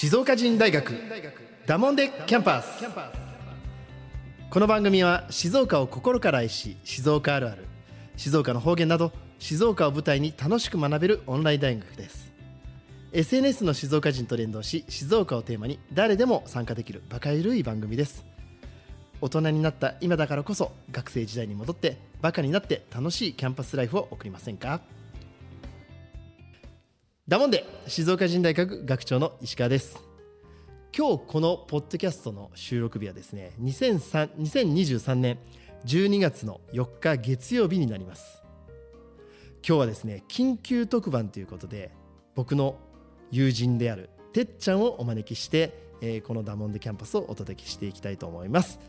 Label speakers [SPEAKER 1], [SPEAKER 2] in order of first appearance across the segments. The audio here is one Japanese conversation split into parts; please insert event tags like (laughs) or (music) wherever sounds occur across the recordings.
[SPEAKER 1] 静岡人大学ダモンデキャンパス。この番組は静岡を心から愛し静岡あるある静岡の方言など静岡を舞台に楽しく学べるオンライン大学です。SNS の静岡人と連動し静岡をテーマに誰でも参加できるバカゆるい番組です。大人になった今だからこそ学生時代に戻ってバカになって楽しいキャンパスライフを送りませんか？だもんで静岡人大学学長の石川です。今日このポッドキャストの収録日はですね2003 2023年12月の4日月曜日になります。今日はですね緊急特番ということで僕の友人であるてっちゃんをお招きして、えーこのダモンデキャンパスをお届けしていきたいと思います。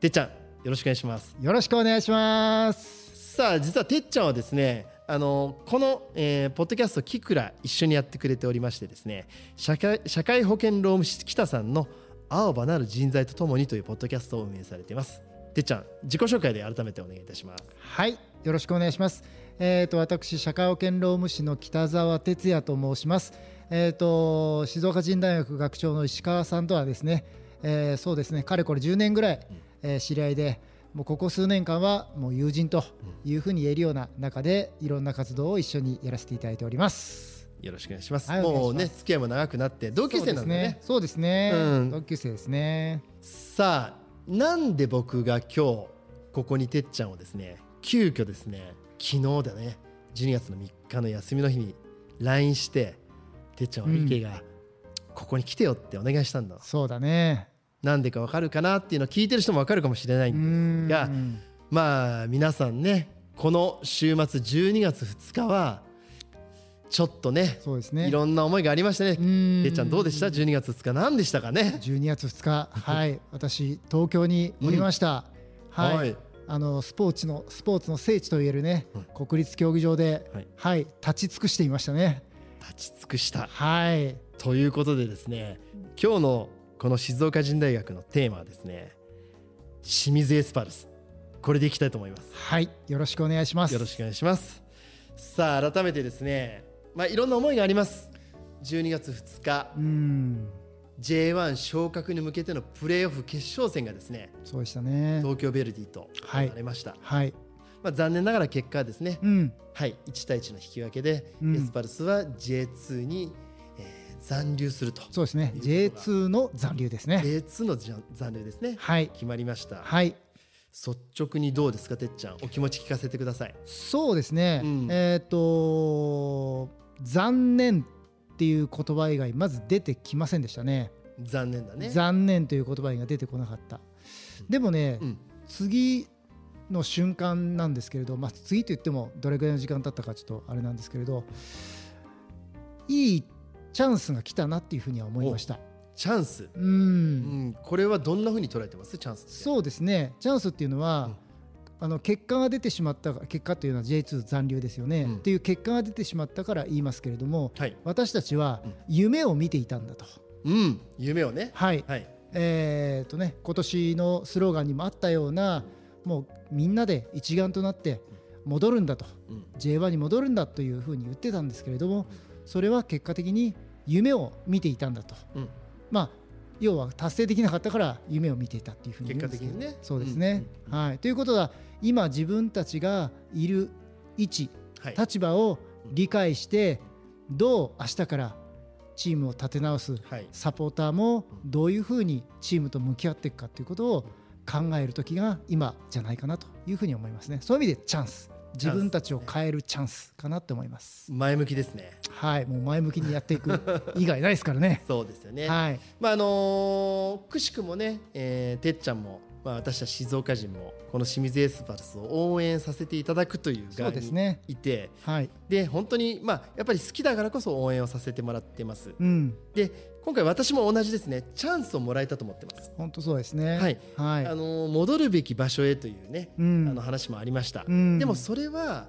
[SPEAKER 1] てっちゃんよろしくお願いします。
[SPEAKER 2] よろしくお願いします。
[SPEAKER 1] さあ実はてっちゃんはですねあのこの、えーポッドキャストキクラ一緒にやってくれておりましてですね社会社会保険労務士北さんの青葉なる人材とともにというポッドキャストを運営されていますてっちゃん自己紹介で改めてお願いいたします
[SPEAKER 2] はい、よろしくお願いします。えっ、と私社会保険労務士の北澤哲也と申します。えっ、と静岡人大学学長の石川さんとはですね、えーそうですね、かれこれ10年ぐらい、えー知り合いで。もうここ数年間はもう友人というふうに言えるような中でいろんな活動を一緒にやらせていただいております。
[SPEAKER 1] よろしくお願いします、
[SPEAKER 2] はい
[SPEAKER 1] もうね付き合いも長くなって同級生なんでね
[SPEAKER 2] そうですね。すね
[SPEAKER 1] うん
[SPEAKER 2] 同級生ですね。
[SPEAKER 1] さあなんで僕が今日ここにてっちゃんをですね急遽ですね昨日だね12月の3日の休みの日に LINE しててっちゃんは
[SPEAKER 2] うん
[SPEAKER 1] ミケがここに来てよってお願いしたんだ、
[SPEAKER 2] そうだね。
[SPEAKER 1] なんでかわかるかなっていうのを聞いてる人もわかるかもしれないん
[SPEAKER 2] ん。
[SPEAKER 1] がまあ皆さんねこの週末12月2日はちょっとね
[SPEAKER 2] そうですね。
[SPEAKER 1] いろんな思いがありましたね。
[SPEAKER 2] うーん。
[SPEAKER 1] てっちゃんどうでした？12月2日何でしたかね
[SPEAKER 2] ？12月2日、はい、私東京におりました。はい、
[SPEAKER 1] はい。
[SPEAKER 2] あのスポーツのスポーツの聖地といえるね、
[SPEAKER 1] うん
[SPEAKER 2] 国立競技場で、
[SPEAKER 1] はい。
[SPEAKER 2] はい、立ち尽くしていましたね。
[SPEAKER 1] 立ち尽くした。
[SPEAKER 2] はい、
[SPEAKER 1] ということでですね今日のこの静岡人大学のテーマはですね清水エスパルス。これでいきたいと思います。
[SPEAKER 2] はい、よろしくお願いします。
[SPEAKER 1] よろしくお願いします。さあ改めてですねまあいろんな思いがあります。12月2日。
[SPEAKER 2] うーん、
[SPEAKER 1] J1 昇格に向けてのプレーオフ決勝戦がですね
[SPEAKER 2] そうでしたね。
[SPEAKER 1] 東京ベルディと
[SPEAKER 2] はい。
[SPEAKER 1] 行われました、
[SPEAKER 2] はい、
[SPEAKER 1] まあ、残念ながら結果はですね、
[SPEAKER 2] うん、
[SPEAKER 1] はい、1対1の引き分けで、
[SPEAKER 2] うん。
[SPEAKER 1] エスパルスは J2 に、えー残留すると。
[SPEAKER 2] そうですね。
[SPEAKER 1] ということが
[SPEAKER 2] J2 の残留ですね。
[SPEAKER 1] J2 の残残留ですね。
[SPEAKER 2] はい、
[SPEAKER 1] 決まりました。
[SPEAKER 2] はい、
[SPEAKER 1] 率直にどうですかてっちゃん。お気持ち聞かせてください。
[SPEAKER 2] そうですね。
[SPEAKER 1] うん。
[SPEAKER 2] えっ、と残念っていう言葉以外まず出てきませんでしたね。
[SPEAKER 1] 残念だね。
[SPEAKER 2] 残念という言葉が出てこなかった。でもね、
[SPEAKER 1] うん。
[SPEAKER 2] 次の瞬間なんですけれど、まあ、次と言ってもどれぐらいの時間経ったかちょっとあれなんですけれどいいチャンスが来たなっていうふうには思いました。
[SPEAKER 1] チャンス、
[SPEAKER 2] う
[SPEAKER 1] うんん、これはどんな風に捉えてます？チャンス
[SPEAKER 2] そうですね。チャンスっていうのは、あの結果が出てしまった結果というのは J2 残留ですよね、
[SPEAKER 1] うん。
[SPEAKER 2] っていう結果が出てしまったから言いますけれども
[SPEAKER 1] はい。
[SPEAKER 2] 私たちは
[SPEAKER 1] うん。
[SPEAKER 2] 夢を見ていたんだと。
[SPEAKER 1] うん。夢をね。
[SPEAKER 2] はい、
[SPEAKER 1] はい。
[SPEAKER 2] えーとね、今年のスローガンにもあったようなもうみんなで一丸となって戻るんだと。
[SPEAKER 1] うん。
[SPEAKER 2] J1 に戻るんだというふうに言ってたんですけれどもそれは結果的に夢を見ていたんだと、
[SPEAKER 1] うん。
[SPEAKER 2] まあ要は達成できなかったから夢を見ていたっていうふうに
[SPEAKER 1] 結果的にね。
[SPEAKER 2] そうですね、
[SPEAKER 1] うんうん
[SPEAKER 2] はい、ということは今自分たちがいる位置
[SPEAKER 1] はい。
[SPEAKER 2] 立場を理解してどう明日からチームを立て直す
[SPEAKER 1] はい。
[SPEAKER 2] サポーターもどういうふうにチームと向き合っていくかということを考える時が今じゃないかなというふうに思いますね。そういう意味でチャンス自分たちを変えるチャンスかなって思います。
[SPEAKER 1] 前向きですね。
[SPEAKER 2] はいもう前向きにやっていく以外ないですからね。(laughs)
[SPEAKER 1] そうですよね、
[SPEAKER 2] はい。
[SPEAKER 1] まああのーくしくもね、えーてっちゃんも、まあ、私たち静岡人もこの清水エスパルスを応援させていただくという側に
[SPEAKER 2] ですね。
[SPEAKER 1] いて
[SPEAKER 2] はい。
[SPEAKER 1] で本当に、まあ、やっぱり好きだからこそ応援をさせてもらってます。
[SPEAKER 2] うん。
[SPEAKER 1] で今回私も同じですね。チャンスをもらえたと思ってます、
[SPEAKER 2] 本当そうですね。
[SPEAKER 1] はい。
[SPEAKER 2] はい。
[SPEAKER 1] あのー戻るべき場所へというね、
[SPEAKER 2] うん。
[SPEAKER 1] あの話もありました、
[SPEAKER 2] うん。
[SPEAKER 1] でもそれは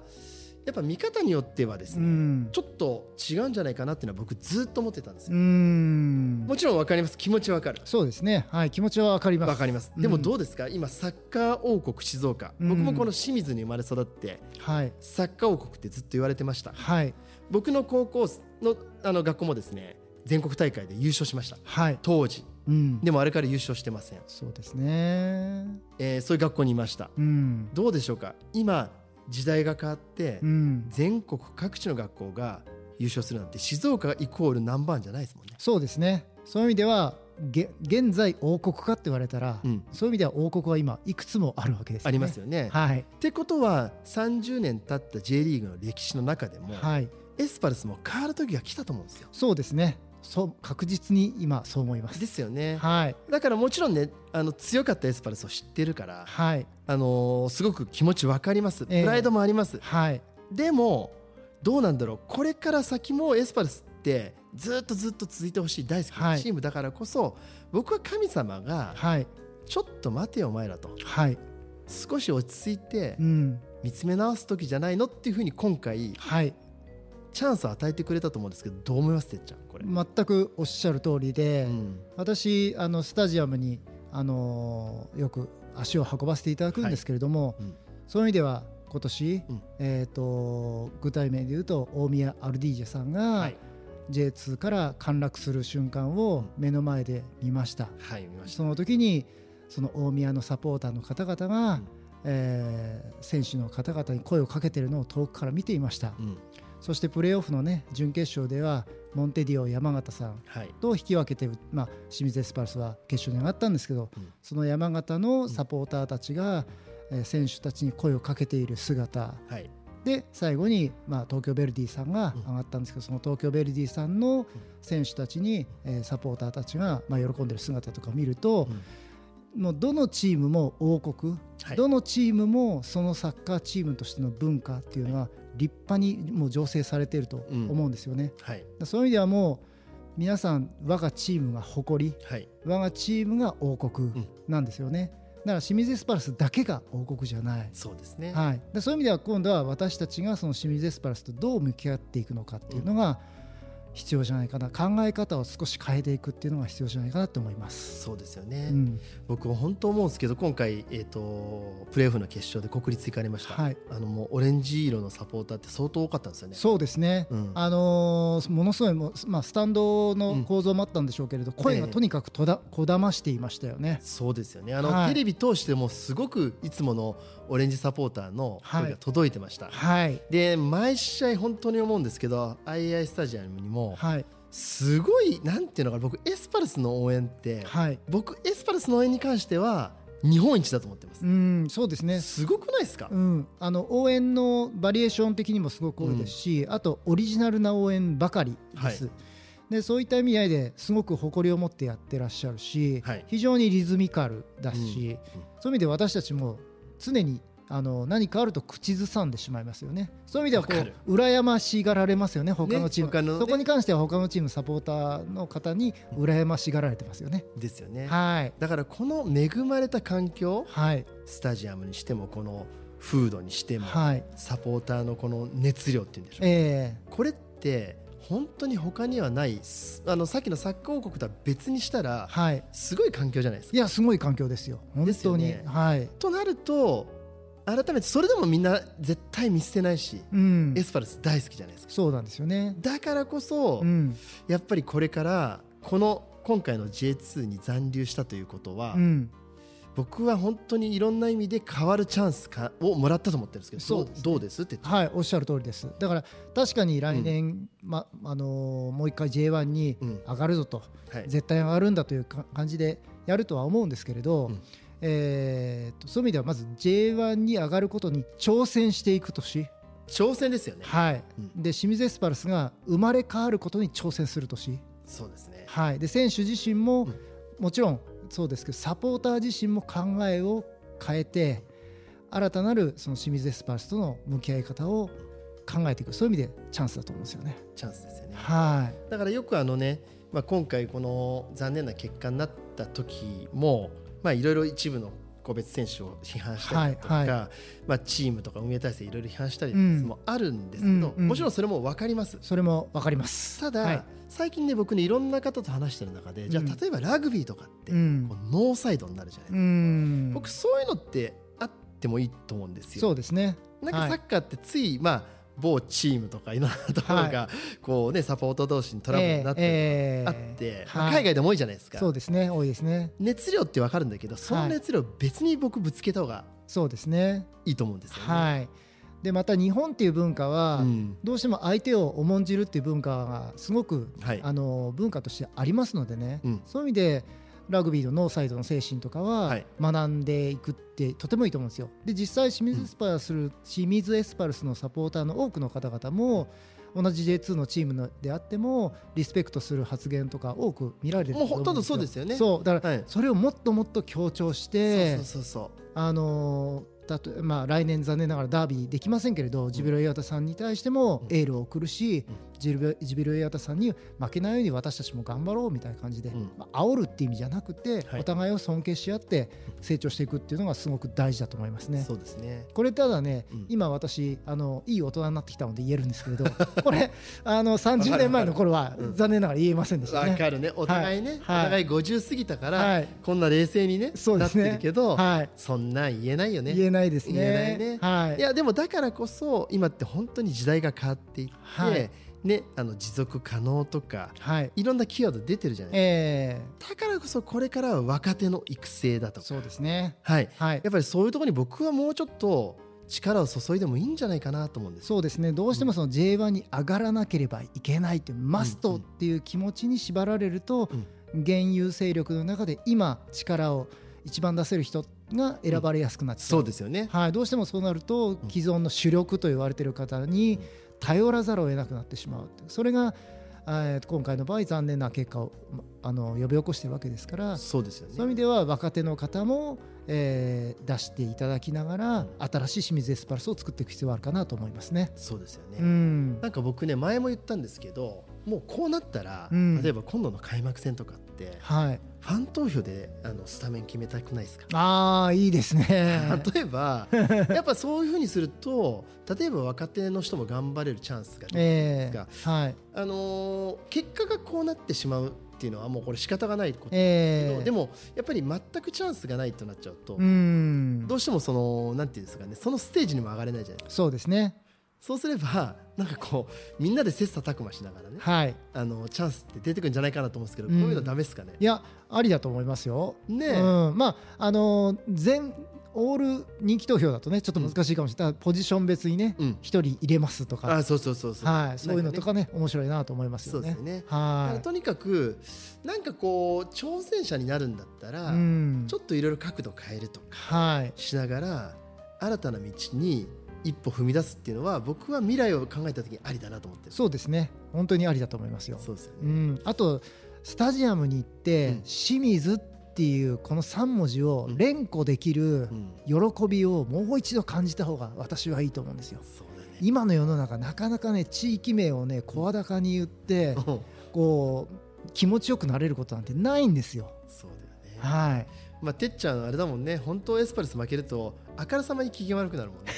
[SPEAKER 1] やっぱ見方によってはですね、
[SPEAKER 2] うん。
[SPEAKER 1] ちょっと違うんじゃないかなっていうのは僕ずっと思ってたんです
[SPEAKER 2] う
[SPEAKER 1] よ、
[SPEAKER 2] ん。
[SPEAKER 1] もちろん分かります。気持ち分かる。
[SPEAKER 2] そうですね。はい気持ちはわかります。
[SPEAKER 1] わかります。
[SPEAKER 2] うん。
[SPEAKER 1] でもどうですか、今サッカー王国静岡、
[SPEAKER 2] うん。
[SPEAKER 1] 僕もこの清水に生まれ育って
[SPEAKER 2] はい。
[SPEAKER 1] サッカー王国ってずっと言われてました。
[SPEAKER 2] はい。
[SPEAKER 1] 僕の高校のあの学校もですね全国大会で優勝しました。
[SPEAKER 2] はい、
[SPEAKER 1] 当時。
[SPEAKER 2] うん、
[SPEAKER 1] でもあれから優勝してません、
[SPEAKER 2] そうですね。
[SPEAKER 1] えーそういう学校にいました。
[SPEAKER 2] うん、
[SPEAKER 1] どうでしょうか？今時代が変わって
[SPEAKER 2] うん、
[SPEAKER 1] 全国各地の学校が優勝するなんて静岡イコールナンバーじゃないですもんね。
[SPEAKER 2] そうですね。そういう意味ではげ現在王国かって言われたら、
[SPEAKER 1] うん。
[SPEAKER 2] そういう意味では王国は今いくつもあるわけですよね。
[SPEAKER 1] ありますよね、
[SPEAKER 2] はい、
[SPEAKER 1] ってことは30年経った J リーグの歴史の中でも、
[SPEAKER 2] はい、
[SPEAKER 1] エスパルスも変わる時が来たと思うんですよ。
[SPEAKER 2] そうですね。そう確実に今そう思います。
[SPEAKER 1] ですよね。
[SPEAKER 2] はい、
[SPEAKER 1] だからもちろんねあの強かったエスパルスを知ってるから、
[SPEAKER 2] はい、
[SPEAKER 1] あのーすごく気持ち分かります。プ
[SPEAKER 2] え。え
[SPEAKER 1] ライドもあります、
[SPEAKER 2] はい、
[SPEAKER 1] でもどうなんだろう。これから先もエスパルスってずっとずっと続いてほしい大好き
[SPEAKER 2] は
[SPEAKER 1] ない。チームだからこそ、僕は神様が
[SPEAKER 2] はい、
[SPEAKER 1] ちょっと待てよお前らと
[SPEAKER 2] はい、
[SPEAKER 1] 少し落ち着いて
[SPEAKER 2] うん、
[SPEAKER 1] 見つめ直す時じゃないのっていうふうに今回
[SPEAKER 2] はい、
[SPEAKER 1] チャンスを与えてくれたと思うんですけどどう思いますてっちゃん？これ、
[SPEAKER 2] 全くおっしゃる通りで、
[SPEAKER 1] うん。
[SPEAKER 2] 私あのスタジアムにあのよく足を運ばせていただくんですけれども、
[SPEAKER 1] うん。
[SPEAKER 2] そういう意味では今年、
[SPEAKER 1] うん。
[SPEAKER 2] えー、と具体名で言うと大宮アルディージェさんが
[SPEAKER 1] はい。
[SPEAKER 2] J2 から陥落する瞬間を目の前で見ました、
[SPEAKER 1] はい見ました。
[SPEAKER 2] その時にその大宮のサポーターの方々が、
[SPEAKER 1] うん。
[SPEAKER 2] えー選手の方々に声をかけているのを遠くから見ていました、
[SPEAKER 1] うん。
[SPEAKER 2] そしてプレーオフのね準決勝ではモンテディオ山形さん
[SPEAKER 1] はい。
[SPEAKER 2] と引き分けて、まあ、清水エスパルスは決勝に上がったんですけど、
[SPEAKER 1] うん。
[SPEAKER 2] その山形のサポーターたちが、えー選手たちに声をかけている姿。
[SPEAKER 1] はい。
[SPEAKER 2] で最後に、まあ、東京ヴェルディさんが上がったんですけど、その東京ヴェルディさんの選手たちに、えーサポーターたちが、まあ、喜んでる姿とかを見ると、もうどのチームも王国、
[SPEAKER 1] はい。
[SPEAKER 2] どのチームもそのサッカーチームとしての文化っていうのは立派にもう醸成されていると思うんですよね。
[SPEAKER 1] はい。
[SPEAKER 2] そういう意味ではもう皆さん我がチームが誇り
[SPEAKER 1] はい。
[SPEAKER 2] 我がチームが王国
[SPEAKER 1] うん。
[SPEAKER 2] なんですよね。だから清水エスパルスだけが王国じゃない。
[SPEAKER 1] そうですね。
[SPEAKER 2] はい、でそういう意味では今度は私たちがその清水エスパルスとどう向き合っていくのかっていうのが必要じゃないかな、考え方を少し変えていくっていうのが必要じゃないかなと思います。
[SPEAKER 1] そうですよね、
[SPEAKER 2] うん、
[SPEAKER 1] 僕本当思うんですけど今回、えー、とプレーオフの決勝で国立行かれました、
[SPEAKER 2] はい。
[SPEAKER 1] あのもうオレンジ色のサポーターって相当多かったんですよね。
[SPEAKER 2] そうですね、
[SPEAKER 1] うん。
[SPEAKER 2] あのーものすごいもう、まあ、スタンドの構造もあったんでしょうけれど、声がとにかくとだこだましていましたよね。
[SPEAKER 1] そうですよね。あの、
[SPEAKER 2] はい。
[SPEAKER 1] テレビ通してもすごくいつものオレンジサポーターの声が届いてました、
[SPEAKER 2] はい、
[SPEAKER 1] で毎試合本当に思うんですけど II スタジアムにも
[SPEAKER 2] はい、
[SPEAKER 1] すごいなんていうのかな僕エスパルスの応援って
[SPEAKER 2] はい、
[SPEAKER 1] 僕エスパルスの応援に関しては日本一だと思ってます。
[SPEAKER 2] うん、そうですね。
[SPEAKER 1] すごくないですか、
[SPEAKER 2] うん、あの応援のバリエーション的にもすごく多いですし、あとオリジナルな応援ばかりです。
[SPEAKER 1] は
[SPEAKER 2] でそういった意味合いですごく誇りを持ってやってらっしゃるし、
[SPEAKER 1] はい。
[SPEAKER 2] 非常にリズミカルだし、
[SPEAKER 1] うん。うん。
[SPEAKER 2] そういう意味で私たちも常にあの何かあると口ずさんでしまいますよね。そういう意味ではこう羨ましがられますよね。他のチーム、
[SPEAKER 1] 他のね。
[SPEAKER 2] そこに関しては他のチームサポーターの方に羨ましがられてますよね。
[SPEAKER 1] ですよね。
[SPEAKER 2] はい。
[SPEAKER 1] だからこの恵まれた環境
[SPEAKER 2] はい。
[SPEAKER 1] スタジアムにしてもこのフードにしても、
[SPEAKER 2] はい。
[SPEAKER 1] サポーターのこの熱量っていうんでしょう、
[SPEAKER 2] え
[SPEAKER 1] これって本当に他にはないすあのさっきのサッカー王国とは別にした
[SPEAKER 2] ー
[SPEAKER 1] ら
[SPEAKER 2] はい。
[SPEAKER 1] すごい環境じゃないですか。
[SPEAKER 2] いやすごい環境ですよ。本当に、
[SPEAKER 1] ね。
[SPEAKER 2] はい、
[SPEAKER 1] となると改めてそれでもみんな絶対見捨てないし、
[SPEAKER 2] うん。
[SPEAKER 1] エ、スパルス大好きじゃないですか。
[SPEAKER 2] そうなんですよね。
[SPEAKER 1] だからこそ、
[SPEAKER 2] うん。
[SPEAKER 1] やっぱりこれからこの今回の J2 に残留したということは、
[SPEAKER 2] うん、
[SPEAKER 1] 僕は本当にいろんな意味で変わるチャンスかをもらったと思ってるんですけど
[SPEAKER 2] そうね。
[SPEAKER 1] どうですって
[SPEAKER 2] はい、おっしゃる通りです。だから確かに来年、まあのーもう一回 J1 に
[SPEAKER 1] うん。
[SPEAKER 2] 上がるぞと、
[SPEAKER 1] はい。
[SPEAKER 2] 絶対上がるんだというか感じでやるとは思うんですけれど、
[SPEAKER 1] うん
[SPEAKER 2] えーとそういう意味ではまず J1 に上がることに挑戦していく年、
[SPEAKER 1] 挑戦ですよね。
[SPEAKER 2] はい
[SPEAKER 1] うん
[SPEAKER 2] で清水エスパルスが生まれ変わることに挑戦する年、
[SPEAKER 1] そうですね。
[SPEAKER 2] はい、で選手自身も、
[SPEAKER 1] うん
[SPEAKER 2] もちろんそうですけどサポーター自身も考えを変えて新たなるその清水エスパルスとの向き合い方を考えていくそういう意味でチャンスだと思うんですよね。
[SPEAKER 1] チャンスですよね。
[SPEAKER 2] はい
[SPEAKER 1] だからよくあのね、まあ、今回この残念な結果になった時もまあいろいろ一部の個別選手を批判したりとか、
[SPEAKER 2] はいは
[SPEAKER 1] まあ、チームとか運営体制いろいろ批判したり
[SPEAKER 2] うん。
[SPEAKER 1] もあるんですけど、
[SPEAKER 2] うんうん。
[SPEAKER 1] もちろんそれも分かります。
[SPEAKER 2] それも分かります。
[SPEAKER 1] ただ、
[SPEAKER 2] はい。
[SPEAKER 1] 最近ね僕ねいろんな方と話してる中でじゃ
[SPEAKER 2] うん
[SPEAKER 1] あ例えばラグビーとかって、
[SPEAKER 2] うん。
[SPEAKER 1] ノーサイドになるじゃないですか、
[SPEAKER 2] うん。
[SPEAKER 1] 僕そういうのってあってもいいと思うんですよ。
[SPEAKER 2] そうですね。
[SPEAKER 1] なんかサッカーってつい、まあ某チームとかいろんなところがこうねサポート同士にトラブルになって
[SPEAKER 2] えー
[SPEAKER 1] あって、海外でも多いじゃないですか。
[SPEAKER 2] そうですね多いですね。
[SPEAKER 1] 熱量ってわかるんだけどその熱量別に僕ぶつけた方が
[SPEAKER 2] そうですね。
[SPEAKER 1] いいと思うんですよね。
[SPEAKER 2] はい。でまた日本っていう文化は、
[SPEAKER 1] うん。
[SPEAKER 2] どうしても相手を重んじるっていう文化がすごく、
[SPEAKER 1] はい。
[SPEAKER 2] あの文化としてありますのでね、
[SPEAKER 1] うん。
[SPEAKER 2] そういう意味でラグビーのノーサイドの精神とかは
[SPEAKER 1] はい。
[SPEAKER 2] 学んでいくってとてもいいと思うんですよ。で実際清水エスパルス、清水エスパルスのサポーターの多くの方々も同じ J2 のチームのであってもリスペクトする発言とか多く見られてると
[SPEAKER 1] もうほとんどそうですよね。
[SPEAKER 2] そう。だから
[SPEAKER 1] はい。
[SPEAKER 2] それをもっともっと強調してあのだとまあ、来年残念ながらダービーできませんけれど、ジビロ磐田さんに対してもエールを送るし、ジビロジビロ磐田さんに負けないように私たちも頑張ろうみたいな感じで、
[SPEAKER 1] うん。
[SPEAKER 2] まあ煽るっていう意味じゃなくて、
[SPEAKER 1] はい。
[SPEAKER 2] お互いを尊敬し合って成長していくっていうのがすごく大事だと思いますね。
[SPEAKER 1] そうですね。
[SPEAKER 2] これただね、
[SPEAKER 1] うん。
[SPEAKER 2] 今私あのいい大人になってきたので言えるんですけれど (laughs) これあの30年前の頃は
[SPEAKER 1] うん。
[SPEAKER 2] 残念ながら言えませんでしたね。
[SPEAKER 1] わかるね。お互いね、
[SPEAKER 2] はい。
[SPEAKER 1] お互い50過ぎたから、
[SPEAKER 2] はい。
[SPEAKER 1] こんな冷静にねなって
[SPEAKER 2] そうですね。
[SPEAKER 1] るけど、
[SPEAKER 2] はい。
[SPEAKER 1] そんなん言えないよね。
[SPEAKER 2] 言えないですね。
[SPEAKER 1] 言えないね。
[SPEAKER 2] はい。
[SPEAKER 1] いやでもだからこそ今って本当に時代が変わっていって、
[SPEAKER 2] はい
[SPEAKER 1] ねあの持続可能とか
[SPEAKER 2] はい
[SPEAKER 1] いろんなキーワード出てるじゃないです
[SPEAKER 2] え
[SPEAKER 1] か。だからこそこれからは若手の育成だとか、
[SPEAKER 2] ーそうですね。
[SPEAKER 1] はい。
[SPEAKER 2] はい
[SPEAKER 1] やっぱりそういうところに僕はもうちょっと力を注いでもいいんじゃないかなと思うんですよ。
[SPEAKER 2] そうですねどうしてもその J1 に上がらなければいけないというマストっていう気持ちに縛られると現有勢力の中で今力を一番出せる人が選ばれやすくなっちゃう
[SPEAKER 1] そうですよね。
[SPEAKER 2] はい、どうしてもそうなると既存の主力と言われている方に頼らざるを得なくなってしまうそれがえー今回の場合残念な結果をまあの呼び起こしているわけですから
[SPEAKER 1] そうですよね。
[SPEAKER 2] そういう意味では若手の方も、えー出していただきながら新しい清水エスパルスを作っていく必要があるかなと思いますね。
[SPEAKER 1] そうですよね。
[SPEAKER 2] うん
[SPEAKER 1] なんか僕ね前も言ったんですけどもうこうなったら、
[SPEAKER 2] うん
[SPEAKER 1] 例えば今度の開幕戦とかって
[SPEAKER 2] はい、
[SPEAKER 1] ファン投票であのスタメン決めたくないですか？
[SPEAKER 2] ああいいですね。(laughs)
[SPEAKER 1] 例えばやっぱそういうふうにすると例えば若手の人も頑張れるチャンスが出るん
[SPEAKER 2] え
[SPEAKER 1] ですが、
[SPEAKER 2] ーはい。
[SPEAKER 1] あのー結果がこうなってしまうっていうのはもうこれ仕方がないことだけど、
[SPEAKER 2] えー、
[SPEAKER 1] でもやっぱり全くチャンスがないとなっちゃうと、
[SPEAKER 2] うん。
[SPEAKER 1] どうしてもそのなんていうんですかねそのステージにも上がれないじゃないですか。
[SPEAKER 2] そうですね。
[SPEAKER 1] そうすればなんかこうみんなで切磋琢磨しながらね
[SPEAKER 2] はい。
[SPEAKER 1] あのチャンスって出てくるんじゃないかなと思うんですけど、
[SPEAKER 2] うん。
[SPEAKER 1] こういうのダメですかね？
[SPEAKER 2] いやありだと思いますよ。
[SPEAKER 1] ねえ。
[SPEAKER 2] うん、まああの全オール人気投票だとねちょっと難しいかもしれない、ポジション別にね
[SPEAKER 1] うん。
[SPEAKER 2] 一、人入れますとか、
[SPEAKER 1] あそうそうそうそう。
[SPEAKER 2] はい、そういうのとか
[SPEAKER 1] ね
[SPEAKER 2] ね面白いなと思いますよね。
[SPEAKER 1] そうですよね。
[SPEAKER 2] はい。
[SPEAKER 1] らとにかくなんかこう挑戦者になるんだったら、
[SPEAKER 2] うん。
[SPEAKER 1] ちょっといろいろ角度変えるとか
[SPEAKER 2] はい。
[SPEAKER 1] しながら新たな道に一歩踏み出すっていうのは僕は未来を考えた時にありだなと思ってる
[SPEAKER 2] そうですね。本当にありだと思いますよ。
[SPEAKER 1] そうですよね、
[SPEAKER 2] うん。あとスタジアムに行って、
[SPEAKER 1] うん
[SPEAKER 2] 清水っていうこの三文字を連呼できる
[SPEAKER 1] うん
[SPEAKER 2] 喜びをもう一度感じた方が私はいいと思うんですよ。
[SPEAKER 1] そうだね
[SPEAKER 2] 今の世の中なかなかね地域名をね声高に言って
[SPEAKER 1] うん
[SPEAKER 2] こう気持ちよくなれることなんてないんですよ。
[SPEAKER 1] そうだよね
[SPEAKER 2] はい。
[SPEAKER 1] まあてっちゃんあれだもんね本当エスパルス負けるとあからさまに機嫌悪くなるもんね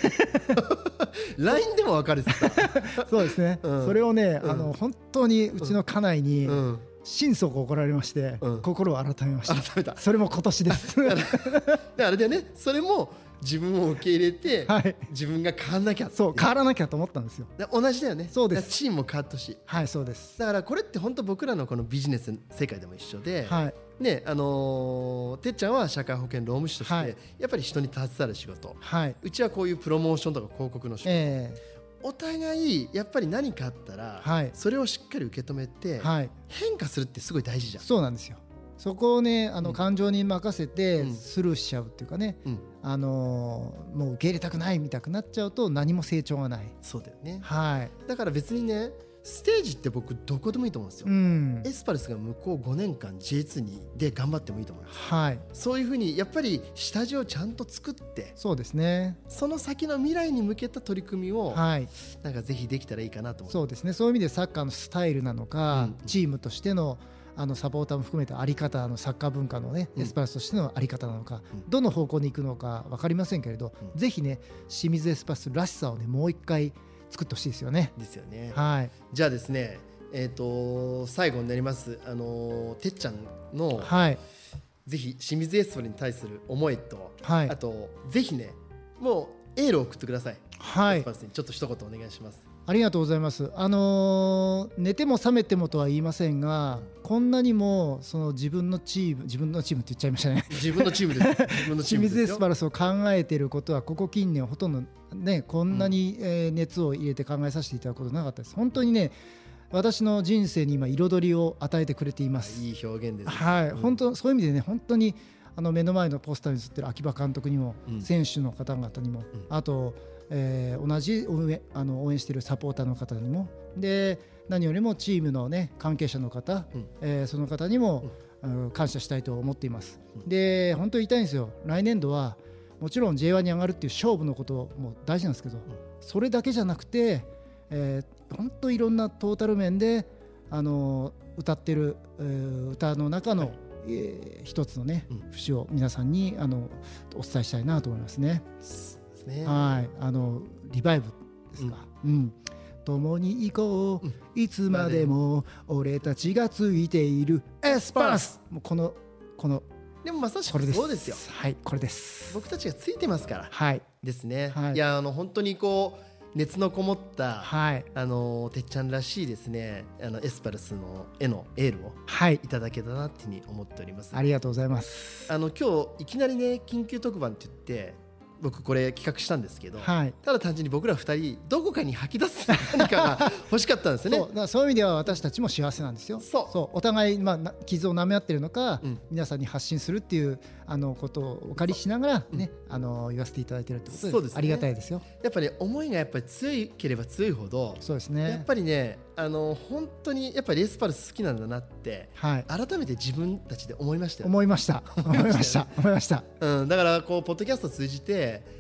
[SPEAKER 1] (laughs) LINE でも分かるっすか
[SPEAKER 2] そうですね。
[SPEAKER 1] うん
[SPEAKER 2] それをね、
[SPEAKER 1] うん
[SPEAKER 2] あの本当にうちの家内に
[SPEAKER 1] うん
[SPEAKER 2] 心底怒られまして、
[SPEAKER 1] うん
[SPEAKER 2] 心を改めました。
[SPEAKER 1] 改めた
[SPEAKER 2] それも今年です。(laughs)
[SPEAKER 1] であれだよねそれも自分を受け入れて、
[SPEAKER 2] はい。
[SPEAKER 1] 自分が変わんなきゃ
[SPEAKER 2] そう変わらなきゃと思ったんですよ。
[SPEAKER 1] で同じだよね
[SPEAKER 2] そうです
[SPEAKER 1] チームも変わってほしい
[SPEAKER 2] はい、そうです。
[SPEAKER 1] だからこれって本当僕らのこのビジネス世界でも一緒で、
[SPEAKER 2] はい。
[SPEAKER 1] ねあのーてっちゃんは社会保険労務士として、
[SPEAKER 2] はい
[SPEAKER 1] やっぱり人に携わる仕事
[SPEAKER 2] はい。
[SPEAKER 1] うちはこういうプロモーションとか広告の仕事、
[SPEAKER 2] え
[SPEAKER 1] お互いやっぱり何かあったら、
[SPEAKER 2] はい
[SPEAKER 1] それをしっかり受け止めて、
[SPEAKER 2] ーはい。
[SPEAKER 1] 変化するってすごい大事じゃん。
[SPEAKER 2] そうなんですよ。そこをね、あの
[SPEAKER 1] うん
[SPEAKER 2] 感情に任せて
[SPEAKER 1] うん
[SPEAKER 2] スルーしちゃうっていうかね、
[SPEAKER 1] うん、
[SPEAKER 2] あのーもう受け入れたくないみたくなっちゃうと何も成長がない。
[SPEAKER 1] そうだよね
[SPEAKER 2] はい。
[SPEAKER 1] だから別にねステージって僕どこでもいいと思うんですよ、
[SPEAKER 2] うん
[SPEAKER 1] エ。スパルスが向こう5年間 J2 にで頑張ってもいいと思います
[SPEAKER 2] はい。
[SPEAKER 1] そういうふうにやっぱり下地をちゃんと作って
[SPEAKER 2] そうですね。
[SPEAKER 1] その先の未来に向けた取り組みを
[SPEAKER 2] はい。
[SPEAKER 1] なんかぜひできたらいいかなと
[SPEAKER 2] そうですね。そういう意味でサッカーのスタイルなのか、
[SPEAKER 1] うん
[SPEAKER 2] チームとしてのあのサポーターも含めたあり方あのサッカー文化のね、
[SPEAKER 1] うん
[SPEAKER 2] エスパルスとしてのあり方なのか、
[SPEAKER 1] うん
[SPEAKER 2] どの方向に行くのか分かりませんけれど、
[SPEAKER 1] うん
[SPEAKER 2] ぜひね清水エスパルスらしさをねもう一回作ってほしいですよね。
[SPEAKER 1] ですよね。
[SPEAKER 2] はい。
[SPEAKER 1] じゃあですねえっ、と最後になります。あのーてっちゃんの
[SPEAKER 2] はい。
[SPEAKER 1] ぜひ清水エスパルスに対する思いと、
[SPEAKER 2] はい。
[SPEAKER 1] あとぜひねもうエールを送ってください、
[SPEAKER 2] はい。
[SPEAKER 1] ちょっと一言お願いします
[SPEAKER 2] ありがとうございます。あのー寝ても覚めてもとは言いませんが、こんなにもその自分のチーム、自分のチームって言っちゃいましたね。
[SPEAKER 1] 自分のチームです自分のチー
[SPEAKER 2] 清
[SPEAKER 1] ムですよ
[SPEAKER 2] 水エスパルスを考えていることはここ近年ほとんどねこんなにえー熱を入れて考えさせていただくことなかったです。本当にね私の人生に今彩りを与えてくれています。
[SPEAKER 1] いい表現です
[SPEAKER 2] はい、
[SPEAKER 1] うん
[SPEAKER 2] 本当そういう意味でね本当にあの目の前のポスターに映ってる秋葉監督にも、
[SPEAKER 1] うん
[SPEAKER 2] 選手の方々にも、
[SPEAKER 1] うん
[SPEAKER 2] あと、えー同じ応援あの応援しているサポーターの方にも。で何よりもチームの、ね、関係者の方、
[SPEAKER 1] うん。
[SPEAKER 2] えーその方にも、うん。感謝したいと思っています。で本当に言いたいんですよ。来年度はもちろん J1 に上がるっていう勝負のことも大事なんですけど、それだけじゃなくて、えー本当いろんなトータル面であの歌ってる、えー歌の中の、えー一つのね、
[SPEAKER 1] うん。
[SPEAKER 2] 節を皆さんにあのお伝えしたいなと思いますね。
[SPEAKER 1] ね。
[SPEAKER 2] はい、あのリバイブですか。うん。共に行こう、
[SPEAKER 1] うん。
[SPEAKER 2] いつまでも俺たちがついている。エスパルス。もうこのこの
[SPEAKER 1] でもまさし。くそうですよ。
[SPEAKER 2] はい、これです。
[SPEAKER 1] 僕たちがついてますから。
[SPEAKER 2] はい。
[SPEAKER 1] ですね、
[SPEAKER 2] はい。
[SPEAKER 1] い、やあの本当にこう熱のこもった、
[SPEAKER 2] はい。
[SPEAKER 1] あのてっちゃんらしいですね。あのエスパルスの絵のエールを
[SPEAKER 2] はい。
[SPEAKER 1] いただけたなっていうふうに思っております。
[SPEAKER 2] ありがとうございます。
[SPEAKER 1] あの今日いきなりね緊急特番って言って僕これ企画したんですけど、
[SPEAKER 2] はい。
[SPEAKER 1] ただ単純に僕ら二人どこかに吐き出す (laughs) 何かが欲しかったんですよね
[SPEAKER 2] そうだそういう意味では私たちも幸せなんですよ。
[SPEAKER 1] そう
[SPEAKER 2] お互い、まあな、傷を舐め合ってるのか、
[SPEAKER 1] うん
[SPEAKER 2] 皆さんに発信するっていうあのことをお借りしながら、ねあの言わせていただいてるってことで
[SPEAKER 1] そうですね
[SPEAKER 2] ありがたいですよ。
[SPEAKER 1] やっぱり、ね、思いがやっぱり強いければ強いほど、
[SPEAKER 2] そうですね。
[SPEAKER 1] やっぱりねあの本当にやっぱりエスパルス好きなんだなって
[SPEAKER 2] はい。
[SPEAKER 1] 改めて自分たちで思いましたよ、
[SPEAKER 2] 思いました。思いました。思いました。(laughs)
[SPEAKER 1] うん、だからこうポッドキャストを通じてあ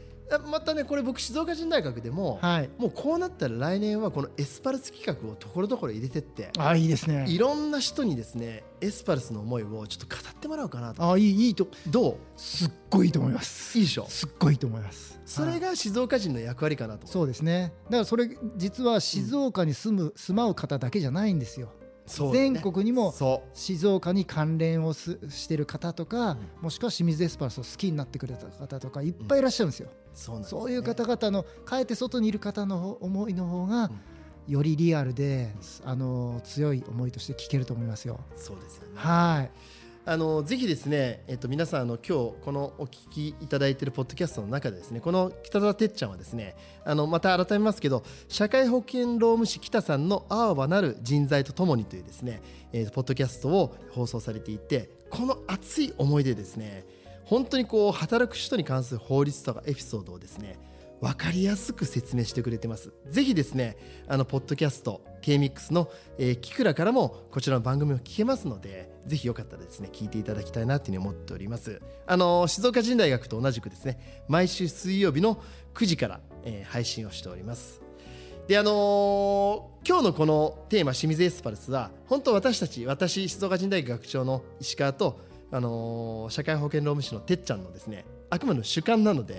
[SPEAKER 1] またねこれ僕静岡人大学でも、
[SPEAKER 2] はい。
[SPEAKER 1] もうこうなったら来年はこのエスパルス企画をところどころ入れてって
[SPEAKER 2] あ、いいですね。
[SPEAKER 1] いろんな人にですねエスパルスの思いをちょっと語ってもらおうかなと
[SPEAKER 2] あ、いい、いいと、
[SPEAKER 1] どう？
[SPEAKER 2] すっごいいいと思います。
[SPEAKER 1] いいでしょ？
[SPEAKER 2] すっごいいいと思います。
[SPEAKER 1] それ
[SPEAKER 2] はい
[SPEAKER 1] が静岡人の役割かなと思う
[SPEAKER 2] そうですね。だからそれ実は静岡に住む、住まう方だけじゃないんですよ。
[SPEAKER 1] ね
[SPEAKER 2] 全国にも
[SPEAKER 1] そ
[SPEAKER 2] 静岡に関連をすしてる方とか、もしくは清水エスパルスを好きになってくれた方とかいっぱいいらっしゃるんですよ。
[SPEAKER 1] うそうなんですね
[SPEAKER 2] そういう方々のかえって外にいる方の思いの方がよりリアルであの強い思いとして聞けると思いますよ。
[SPEAKER 1] そうですよね
[SPEAKER 2] はい。
[SPEAKER 1] あのぜひですね、えっと、皆さんあの今日このお聞きいただいているポッドキャストの中でですねこの北澤てっちゃんはですねあのまた改めますけど社会保険労務士北さんの「あわばなる人材とともに」というですね、えーポッドキャストを放送されていてこの熱い思いでですね本当にこう働く人に関する法律とかエピソードをですね分かりやすく説明してくれてます。ぜひですねあのポッドキャスト K-MIX の、えー、キクラからもこちらの番組を聞けますのでぜひよかったらですね聞いていただきたいなというふうに思っております。あの静岡人大学と同じくですね毎週水曜日の9時から、えー配信をしております。であのー今日のこのテーマ清水エスパルスは本当私たち私静岡人大学学長の石川と、あのー社会保険労務士のてっちゃんのですねあくまでも主観なので、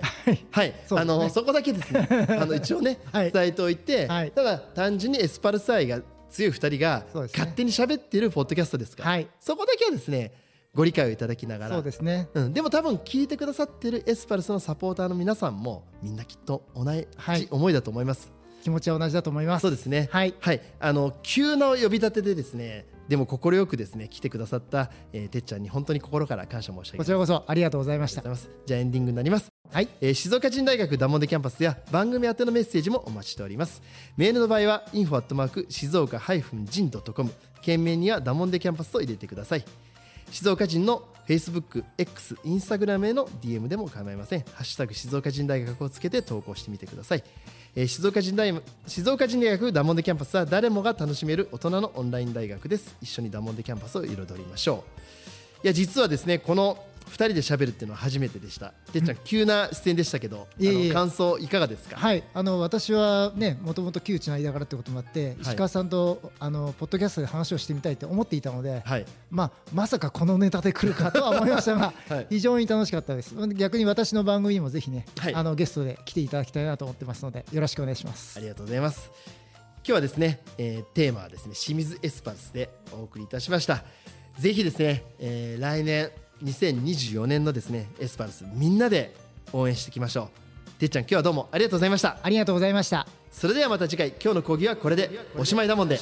[SPEAKER 1] はい、
[SPEAKER 2] そうですね。
[SPEAKER 1] あのそこだけですね。(laughs) あの一応ね、
[SPEAKER 2] はい。
[SPEAKER 1] 伝えておいて、
[SPEAKER 2] はい。
[SPEAKER 1] ただ単純にエスパルス愛が強い2人が
[SPEAKER 2] そうですね。
[SPEAKER 1] 勝手に喋っているポッドキャストですから、
[SPEAKER 2] はい。
[SPEAKER 1] そこだけはですねご理解をいただきながら。
[SPEAKER 2] そうですね。
[SPEAKER 1] うん、でも多分聞いてくださってるエスパルスのサポーターの皆さんもみんなきっと同じ
[SPEAKER 2] はい。
[SPEAKER 1] 思いだと思います。
[SPEAKER 2] 気持ちは同じだと思います。
[SPEAKER 1] そうですね。
[SPEAKER 2] はい
[SPEAKER 1] あの急な呼び立てでですね、でも快くですね来てくださった、えー、てっちゃんに本当に心から感謝申し上げます。
[SPEAKER 2] こちらこそありがとうございました。
[SPEAKER 1] じゃあエンディングになります。
[SPEAKER 2] はい。
[SPEAKER 1] えー静岡人大学ダモンデキャンパスや番組宛てのメッセージもお待ちしておりますメールの場合は info@ 静岡 -jin.com 件名にはダモンデキャンパスと入れてください静岡人の Facebook、X、Instagram への DM でも構いませんハッシュタグ静岡人大学をつけて投稿してみてください、えー静岡人大静岡人大学ダモンデキャンパスは誰もが楽しめる大人のオンライン大学です。一緒にダモンデキャンパスを彩りましょう。いや実はですねこの2人で喋るっていうのは初めてでした。てっちゃん急な出演でしたけど
[SPEAKER 2] いえいえ。
[SPEAKER 1] 感想いかがですか？
[SPEAKER 2] はい、あの私はね、もともと旧知の間柄ってこともあって、石川さんとあのポッドキャストで話をしてみたいと思っていたので、
[SPEAKER 1] はい。
[SPEAKER 2] まあまさかこのネタで来るかとは思いました。(laughs) が、
[SPEAKER 1] はい。
[SPEAKER 2] 非常に楽しかったです。逆に私の番組にもぜひね、
[SPEAKER 1] はい。
[SPEAKER 2] あのゲストで来ていただきたいなと思ってますので、よろしくお願いします。
[SPEAKER 1] あ。りがとうございます。今日はですね、えーテーマはですね清水エスパルスでお送りいたしました。ぜひですね、えー来年2024年のですねエスパルスみんなで応援していきましょう。てっちゃん今日はどうもありがとうございました。
[SPEAKER 2] ありがとうございました。
[SPEAKER 1] それではまた次回今日の講義はこれでおしまいだもんで